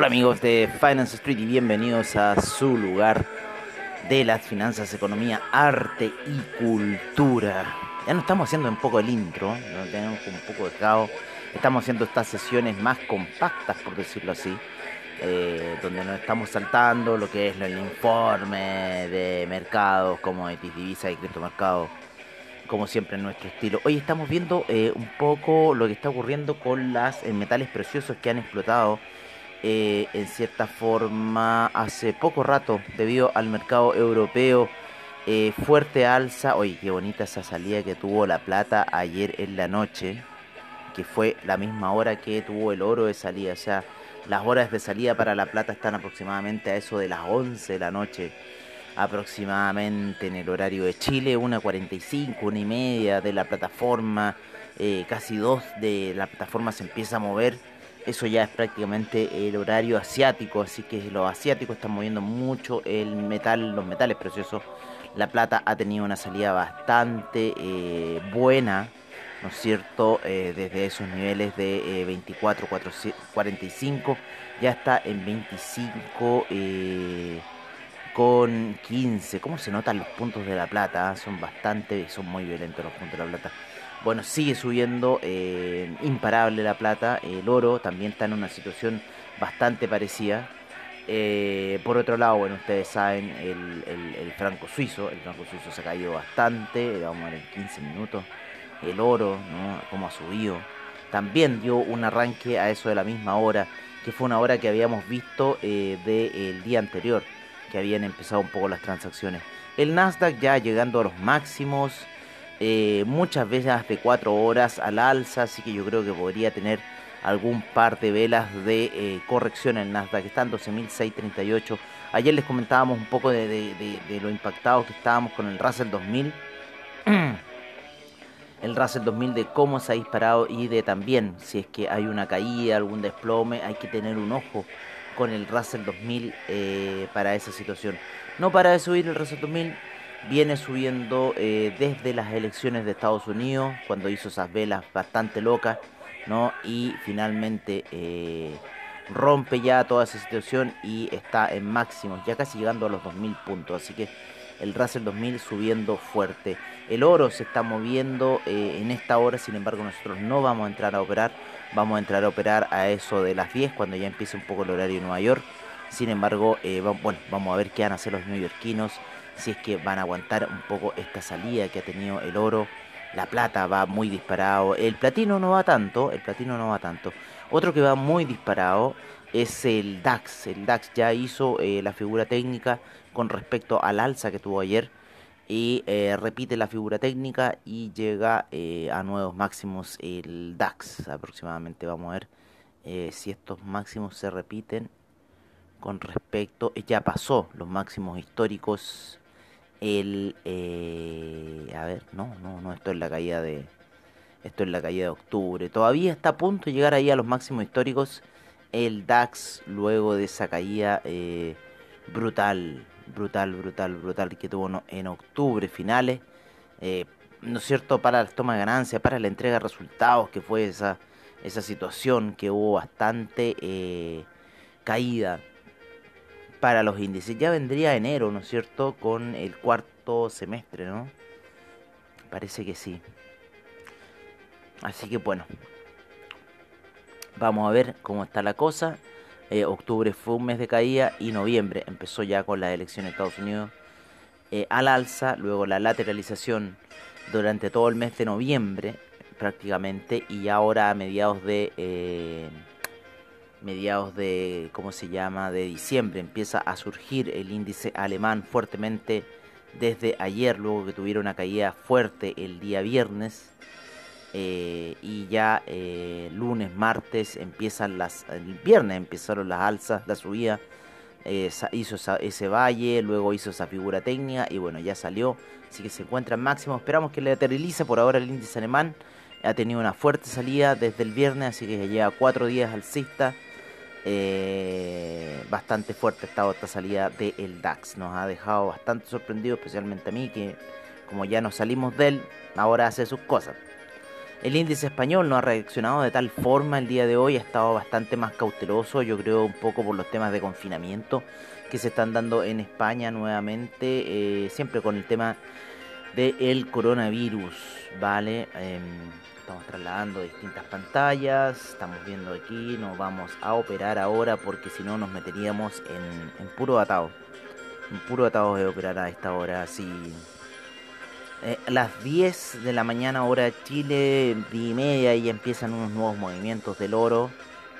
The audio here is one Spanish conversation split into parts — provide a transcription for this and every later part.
Hola amigos de Finance Street y bienvenidos a su lugar de las finanzas, economía, arte y cultura. Ya no estamos haciendo un poco el intro, no tenemos un poco de caos. Estamos haciendo estas sesiones más compactas, por decirlo así, eh, donde nos estamos saltando lo que es el informe de mercados, como de divisa y criptomercados, como siempre en nuestro estilo. Hoy estamos viendo eh, un poco lo que está ocurriendo con los eh, metales preciosos que han explotado eh, en cierta forma hace poco rato debido al mercado europeo. Eh, fuerte alza, oye, qué bonita esa salida que tuvo la plata ayer en la noche, que fue la misma hora que tuvo el oro de salida. O sea, las horas de salida para la plata están aproximadamente a eso de las 11 de la noche, aproximadamente en el horario de Chile, 1.45, una y media de la plataforma, eh, casi dos de la plataforma se empieza a mover eso ya es prácticamente el horario asiático, así que los asiáticos están moviendo mucho el metal, los metales preciosos. La plata ha tenido una salida bastante eh, buena, ¿no es cierto? Eh, desde esos niveles de 24, 45, ya está en 25 eh, con 15. ¿Cómo se notan los puntos de la plata? Son bastante, son muy violentos los puntos de la plata. Bueno, sigue subiendo, eh, imparable la plata, el oro también está en una situación bastante parecida. Eh, por otro lado, bueno, ustedes saben, el, franco suizo, el franco suizo se ha caído bastante, vamos a ver en 15 minutos. El oro, ¿no? Cómo ha subido. También dio un arranque a eso de la misma hora, que fue una hora que habíamos visto eh, del día anterior, que habían empezado un poco las transacciones. El Nasdaq ya llegando a los máximos, eh, muchas veces de 4 horas al alza, así que yo creo que podría tener algún par de velas de eh, corrección en Nasdaq, está en 12.638. Ayer les comentábamos un poco de, lo impactados que estábamos con el Russell 2000. el Russell 2000 de cómo se ha disparado y de también si es que hay una caída, algún desplome, hay que tener un ojo con el Russell 2000 eh, para esa situación. No para de subir el Russell 2000, viene subiendo eh, desde las elecciones de Estados Unidos, cuando hizo esas velas bastante locas, ¿no? Y finalmente eh, rompe ya toda esa situación y está en máximos, ya casi llegando a los 2000 puntos. Así que el Russell 2000 subiendo fuerte. El oro se está moviendo eh, en esta hora, sin embargo nosotros no vamos a entrar a operar, vamos a entrar a operar a eso de las 10 cuando ya empiece un poco el horario en Nueva York. Sin embargo, bueno, vamos a ver qué van a hacer los neoyorquinos si es que van a aguantar un poco esta salida que ha tenido el oro. La plata va muy disparado. El platino no va tanto. El platino no va tanto. Otro que va muy disparado es el DAX. El DAX ya hizo eh, la figura técnica con respecto al alza que tuvo ayer. Y eh, repite la figura técnica y llega eh, a nuevos máximos el DAX. Aproximadamente vamos a ver si estos máximos se repiten con respecto. Ya pasó los máximos históricos el eh, a ver no no no esto es la caída de esto es la caída de octubre. Todavía está a punto de llegar ahí a los máximos históricos el DAX luego de esa caída eh, brutal brutal brutal brutal que tuvo en octubre finales eh, no es cierto para la toma de ganancias para la entrega de resultados que fue esa esa situación que hubo bastante caída para los índices. Ya vendría enero, ¿no es cierto? Con el cuarto semestre, ¿no? Parece que sí. Así que bueno. Vamos a ver cómo está la cosa. Eh, octubre fue un mes de caída y noviembre empezó ya con las elecciones de Estados Unidos eh, al alza, luego la lateralización durante todo el mes de noviembre prácticamente y ahora a mediados de eh, mediados de, ¿cómo se llama?, de diciembre empieza a surgir el índice alemán fuertemente desde ayer, luego que tuviera una caída fuerte el día viernes. Eh, y ya eh, lunes, martes empiezan las, el viernes empezaron las alzas, la subida, eh, hizo ese valle, luego hizo esa figura técnica y bueno, ya salió, así que se encuentra en máximo, esperamos que le lateralice por ahora el índice alemán, ha tenido una fuerte salida desde el viernes, así que ya lleva cuatro días alcista, eh, bastante fuerte esta otra salida del DAX. Nos ha dejado bastante sorprendido, especialmente a mí, que como ya nos salimos de él, ahora hace sus cosas. El índice español no ha reaccionado de tal forma el día de hoy, ha estado bastante más cauteloso, yo creo un poco por los temas de confinamiento que se están dando en España nuevamente, eh, siempre con el tema del coronavirus, ¿vale? Em, estamos trasladando distintas pantallas, estamos viendo aquí, nos vamos a operar ahora porque si no nos meteríamos en, puro atado, en puro atado de operar a esta hora, así eh, las 10 de la mañana hora Chile, 10 y media, y empiezan unos nuevos movimientos del oro,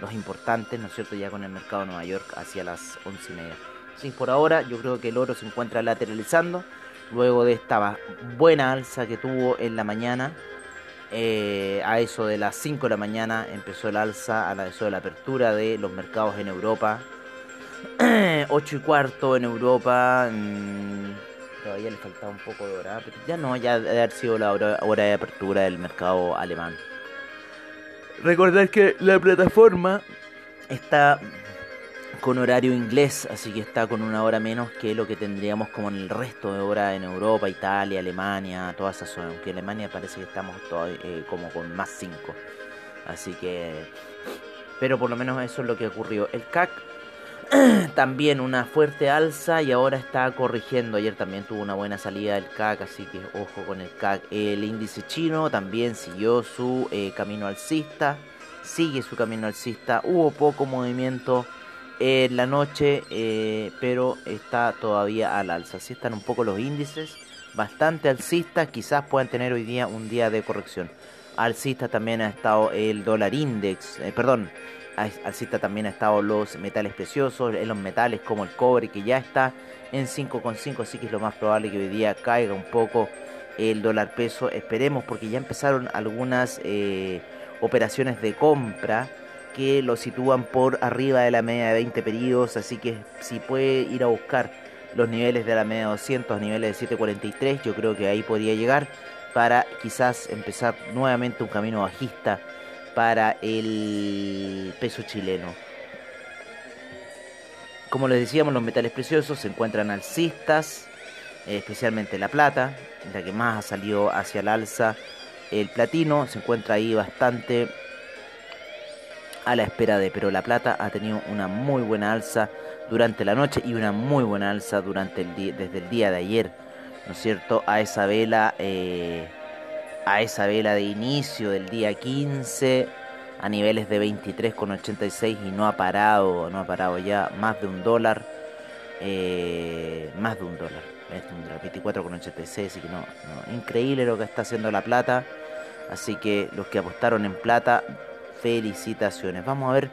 los importantes, ¿no es cierto?, ya con el mercado de Nueva York hacia las 11 y media. Sí, por ahora yo creo que el oro se encuentra lateralizando, luego de esta buena alza que tuvo en la mañana, eh, a eso de las 5 de la mañana empezó el alza, a la eso de la apertura de los mercados en Europa, 8 y cuarto en Europa, todavía le faltaba un poco de hora, pero ya no, ya debe haber sido la hora, de apertura del mercado alemán. Recordar que la plataforma está con horario inglés, así que está con una hora menos que lo que tendríamos como en el resto de horas en Europa, Italia, Alemania, toda esa zona. Aunque Alemania parece que estamos todavía, eh, como con más 5. Así que... Pero por lo menos eso es lo que ocurrió. El CAC también una fuerte alza y ahora está corrigiendo. Ayer también tuvo una buena salida del CAC, así que ojo con el CAC. El índice chino también siguió su eh, camino alcista, sigue su camino alcista. Hubo poco movimiento en la noche, eh, pero está todavía al alza. Así están un poco los índices, bastante alcistas. Quizás puedan tener hoy día un día de corrección. Alcista también ha estado el dólar index, eh, perdón alcista también ha estado los metales preciosos, en los metales como el cobre que ya está en 5,5, así que es lo más probable que hoy día caiga un poco el dólar peso. Esperemos porque ya empezaron algunas eh, operaciones de compra que lo sitúan por arriba de la media de 20 periodos, así que si puede ir a buscar los niveles de la media de 200, niveles de 743, yo creo que ahí podría llegar para quizás empezar nuevamente un camino bajista para el peso chileno. Como les decíamos, los metales preciosos se encuentran alcistas, especialmente la plata, la que más ha salido hacia el alza. El platino se encuentra ahí bastante a la espera de, pero la plata ha tenido una muy buena alza durante la noche y una muy buena alza durante el día, desde el día de ayer, ¿no es cierto? A esa vela eh, a esa vela de inicio del día 15 a niveles de 23,86 y no ha parado, no ha parado ya más de un dólar, eh, más de un dólar, 24,86, así que no, increíble lo que está haciendo la plata, así que los que apostaron en plata, felicitaciones. Vamos a ver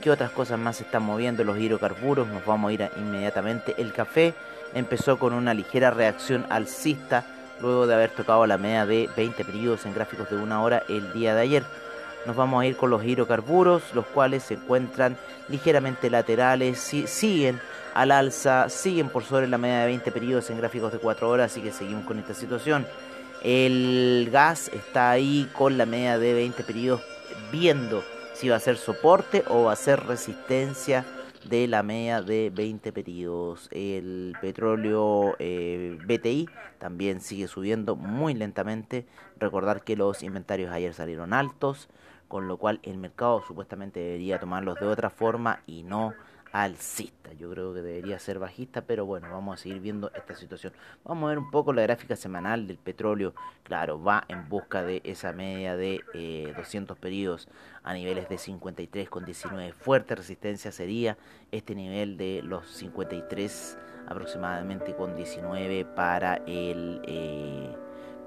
qué otras cosas más se están moviendo los hidrocarburos, nos vamos a ir inmediatamente. El café empezó con una ligera reacción alcista luego de haber tocado la media de 20 periodos en gráficos de una hora el día de ayer. Nos vamos a ir con los hidrocarburos, los cuales se encuentran ligeramente laterales, siguen al alza, siguen por sobre la media de 20 periodos en gráficos de 4 horas, así que seguimos con esta situación. El gas está ahí con la media de 20 periodos viendo si va a ser soporte o va a ser resistencia de la media de 20 periodos. El petróleo eh, BTI también sigue subiendo muy lentamente. Recordar que los inventarios ayer salieron altos, con lo cual el mercado supuestamente debería tomarlos de otra forma y no alcista. Yo creo que debería ser bajista, pero bueno, vamos a seguir viendo esta situación. Vamos a ver un poco la gráfica semanal del petróleo. Claro, va en busca de esa media de 200 eh, periodos a niveles de 53,19. Fuerte resistencia sería este nivel de los 53 aproximadamente con 19 para el eh,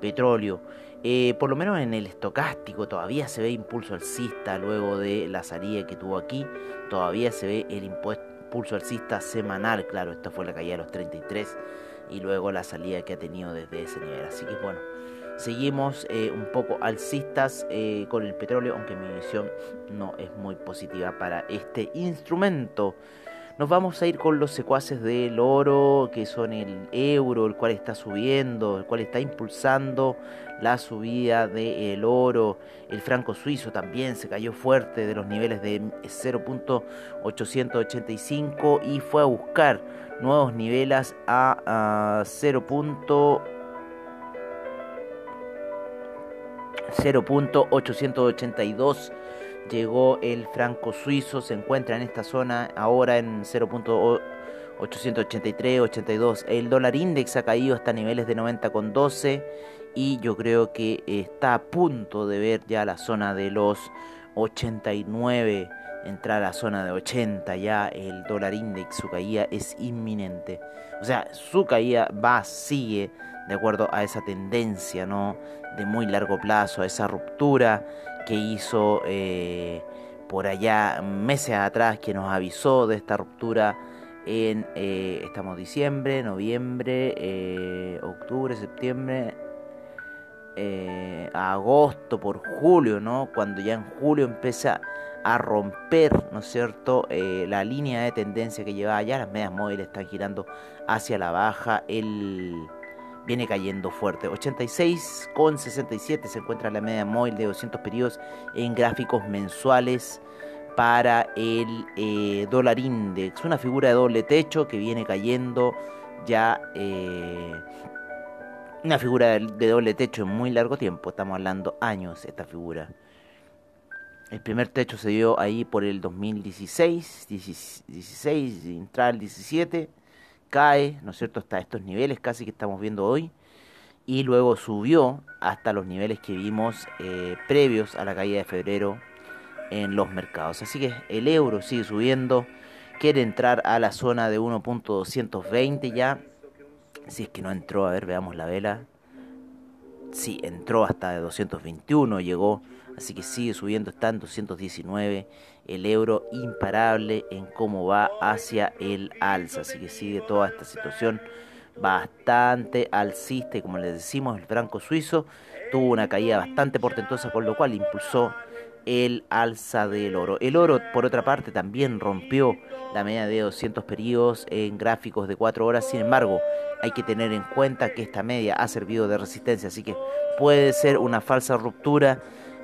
petróleo. Eh, por lo menos en el estocástico todavía se ve impulso alcista luego de la salida que tuvo aquí. Todavía se ve el impulso alcista semanal. Claro, esta fue la caída de los 33 y luego la salida que ha tenido desde ese nivel. Así que bueno, seguimos eh, un poco alcistas eh, con el petróleo, aunque mi visión no es muy positiva para este instrumento. Nos vamos a ir con los secuaces del oro, que son el euro, el cual está subiendo, el cual está impulsando la subida del oro. El franco suizo también se cayó fuerte de los niveles de 0.885 y fue a buscar nuevos niveles a, a 0. 0.882 llegó el franco suizo, se encuentra en esta zona ahora en 0.883, 82. El dólar index ha caído hasta niveles de 90,12 y yo creo que está a punto de ver ya la zona de los 89 entrar a la zona de 80 ya el dólar index su caída es inminente o sea su caída va sigue de acuerdo a esa tendencia no de muy largo plazo a esa ruptura que hizo eh, por allá meses atrás que nos avisó de esta ruptura en eh, estamos diciembre noviembre eh, octubre septiembre agosto por julio no cuando ya en julio empieza a romper, ¿no es cierto?, la línea de tendencia que llevaba ya, las medias móviles están girando hacia la baja, el viene cayendo fuerte. 86,67 se encuentra la media móvil de 200 periodos en gráficos mensuales para el eh, dólar index, una figura de doble techo que viene cayendo ya eh, una figura de doble techo en muy largo tiempo, estamos hablando años esta figura. El primer techo se dio ahí por el 2016, 16, entra el 17, cae, ¿no es cierto?, hasta estos niveles casi que estamos viendo hoy, y luego subió hasta los niveles que vimos eh, previos a la caída de febrero en los mercados. Así que el euro sigue subiendo, quiere entrar a la zona de 1.220 ya, si es que no entró, a ver, veamos la vela, sí, entró hasta de 221, llegó así que sigue subiendo, está en 219, el euro imparable en cómo va hacia el alza, así que sigue toda esta situación bastante alcista y como les decimos el franco suizo tuvo una caída bastante portentosa con lo cual impulsó el alza del oro. El oro, por otra parte, también rompió la media de 200 periodos en gráficos de 4 horas. Sin embargo, hay que tener en cuenta que esta media ha servido de resistencia, así que puede ser una falsa ruptura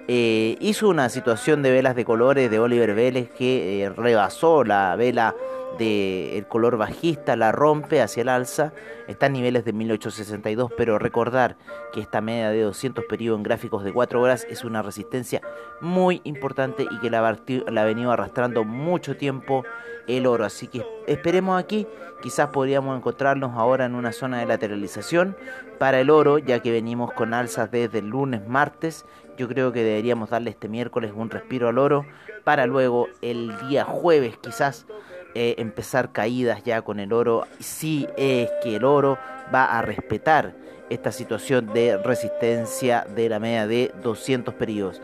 eh, hizo una situación de velas de colores de Oliver Vélez que eh, rebasó la vela del color bajista, la rompe hacia el alza, está en niveles de 1862, pero recordar que esta media de 200 periodos en gráficos de 4 horas es una resistencia muy importante y que la, la ha venido arrastrando mucho tiempo el oro, así que esperemos aquí, quizás podríamos encontrarnos ahora en una zona de lateralización para el oro, ya que venimos con alzas desde el lunes, martes. Yo creo que deberíamos darle este miércoles un respiro al oro para luego el día jueves quizás eh, empezar caídas ya con el oro si es que el oro va a respetar esta situación de resistencia de la media de 200 periodos.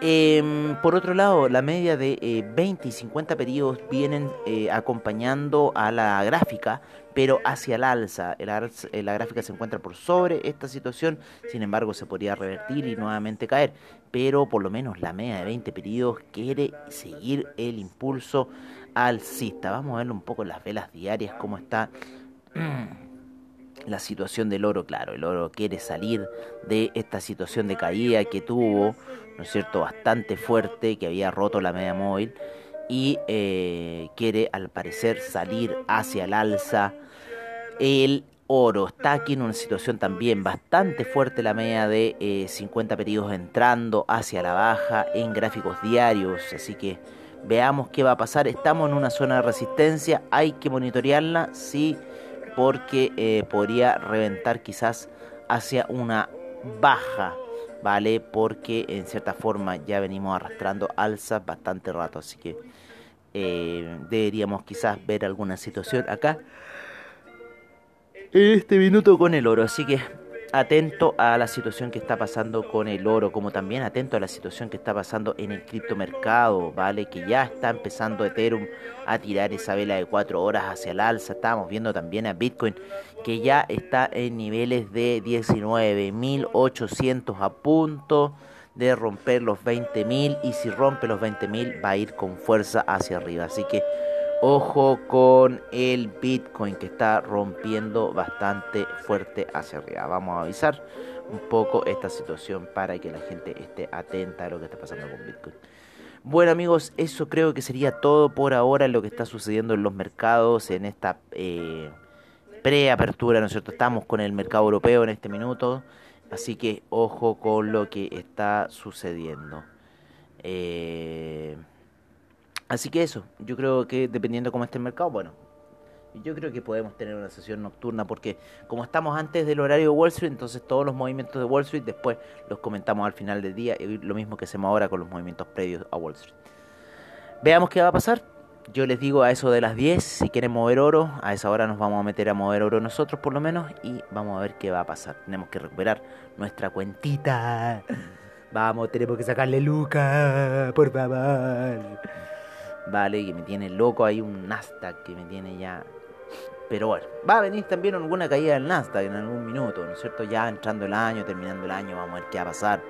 Em, por otro lado, la media de 20 eh, y 50 periodos vienen eh, acompañando a la gráfica, pero hacia el alza. Eh, la gráfica se encuentra por sobre esta situación, sin embargo se podría revertir y nuevamente caer, pero por lo menos la media de 20 periodos quiere seguir el impulso alcista. Vamos a ver un poco las velas diarias, cómo está la situación del oro. Claro, el oro quiere salir de esta situación de caída que tuvo ¿no es cierto?, bastante fuerte que había roto la media móvil y eh, quiere al parecer salir hacia el alza. El oro está aquí en una situación también bastante fuerte, la media de 50 eh, periodos entrando hacia la baja en gráficos diarios, así que veamos qué va a pasar. Estamos en una zona de resistencia, hay que monitorearla, sí, porque eh, podría reventar quizás hacia una baja ¿vale? Porque en cierta forma ya venimos arrastrando alzas bastante rato, así que eh, deberíamos quizás ver alguna situación acá en este minuto con el oro, así que atento a la situación que está pasando con el oro, como también atento a la situación que está pasando en el criptomercado, ¿vale? Que ya está empezando Ethereum a tirar esa vela de 4 horas hacia el alza. Estamos viendo también a Bitcoin que ya está en niveles de 19.800 a punto de romper los 20.000 y si rompe los 20.000 va a ir con fuerza hacia arriba. Así que Ojo con el Bitcoin que está rompiendo bastante fuerte hacia arriba. Vamos a avisar un poco esta situación para que la gente esté atenta a lo que está pasando con Bitcoin. Bueno amigos, eso creo que sería todo por ahora lo que está sucediendo en los mercados en esta eh, preapertura, ¿no es cierto? Estamos con el mercado europeo en este minuto. Así que ojo con lo que está sucediendo. Eh, así que eso, yo creo que dependiendo cómo esté el mercado, bueno, yo creo que podemos tener una sesión nocturna porque como estamos antes del horario de Wall Street, entonces todos los movimientos de Wall Street después los comentamos al final del día y lo mismo que hacemos ahora con los movimientos previos a Wall Street. Veamos qué va a pasar. Yo les digo a eso de las 10, si quieren mover oro, a esa hora nos vamos a meter a mover oro nosotros por lo menos y vamos a ver qué va a pasar. Tenemos que recuperar nuestra cuentita. Vamos, tenemos que sacarle Luca, por favor. Vale, que me tiene loco, hay un Nasdaq que me tiene ya... Pero bueno, va a venir también alguna caída del Nasdaq en algún minuto, ¿no es cierto? Ya entrando el año, terminando el año, vamos a ver qué va a pasar.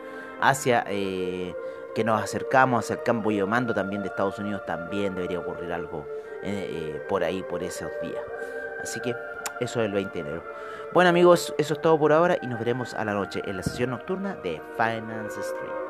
Hacia... Eh, que nos acercamos hacia el campo y mando también de Estados Unidos, también debería ocurrir algo eh, eh, por ahí, por esos días. Así que eso es el 20 de enero. Bueno amigos, eso es todo por ahora y nos veremos a la noche en la sesión nocturna de Finance Street.